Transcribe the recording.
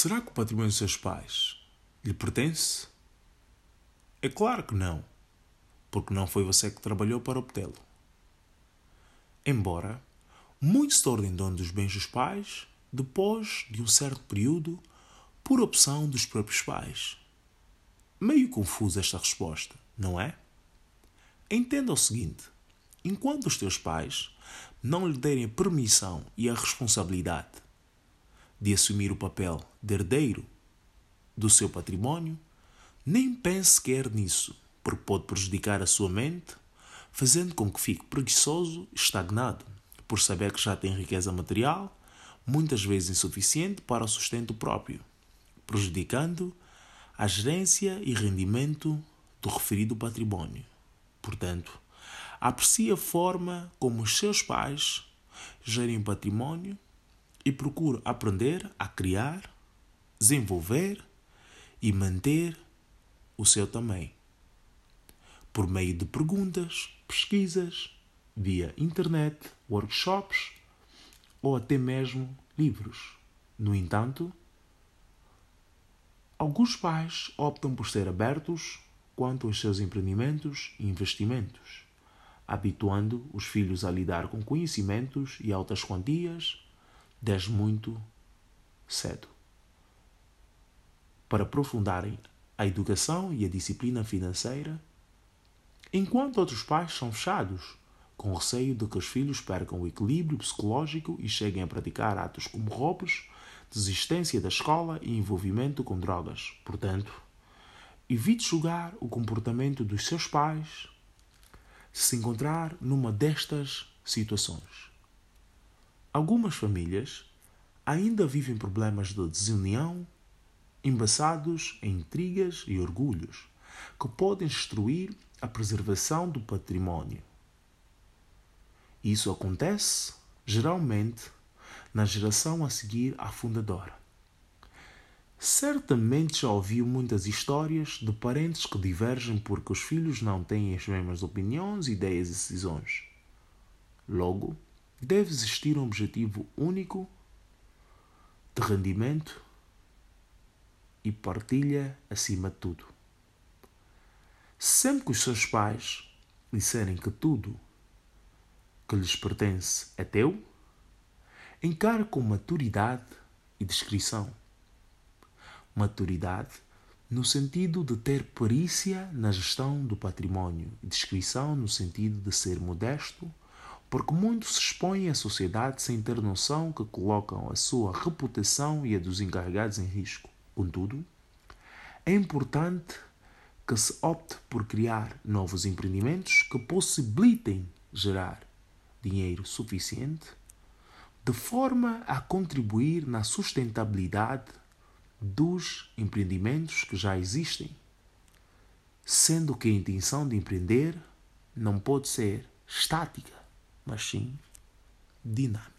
Será que o patrimônio dos seus pais lhe pertence? É claro que não, porque não foi você que trabalhou para obtê-lo. Embora muitos se tornem dono dos bens dos pais depois de um certo período por opção dos próprios pais. Meio confusa esta resposta, não é? Entenda o seguinte: enquanto os teus pais não lhe derem permissão e a responsabilidade de assumir o papel de herdeiro do seu património, nem pense sequer nisso, porque pode prejudicar a sua mente, fazendo com que fique preguiçoso e estagnado, por saber que já tem riqueza material, muitas vezes insuficiente para o sustento próprio, prejudicando a gerência e rendimento do referido património. Portanto, aprecie a forma como os seus pais gerem património e procure aprender a criar, desenvolver e manter o seu também. Por meio de perguntas, pesquisas, via internet, workshops ou até mesmo livros. No entanto, alguns pais optam por ser abertos quanto aos seus empreendimentos e investimentos, habituando os filhos a lidar com conhecimentos e altas quantias desde muito cedo. Para aprofundarem a educação e a disciplina financeira, enquanto outros pais são fechados, com receio de que os filhos percam o equilíbrio psicológico e cheguem a praticar atos como roubos, desistência da escola e envolvimento com drogas. Portanto, evite julgar o comportamento dos seus pais se encontrar numa destas situações. Algumas famílias ainda vivem problemas de desunião, embaçados em intrigas e orgulhos, que podem destruir a preservação do património. Isso acontece, geralmente, na geração a seguir à fundadora. Certamente já ouviu muitas histórias de parentes que divergem porque os filhos não têm as mesmas opiniões, ideias e decisões. Logo, deve existir um objetivo único de rendimento e partilha acima de tudo. Sempre que os seus pais disserem que tudo que lhes pertence é teu, encare com maturidade e discrição. Maturidade no sentido de ter perícia na gestão do património e discrição no sentido de ser modesto porque muitos se expõem à sociedade sem ter noção que colocam a sua reputação e a dos encarregados em risco. Contudo, é importante que se opte por criar novos empreendimentos que possibilitem gerar dinheiro suficiente de forma a contribuir na sustentabilidade dos empreendimentos que já existem, sendo que a intenção de empreender não pode ser estática mas sim dinâmica.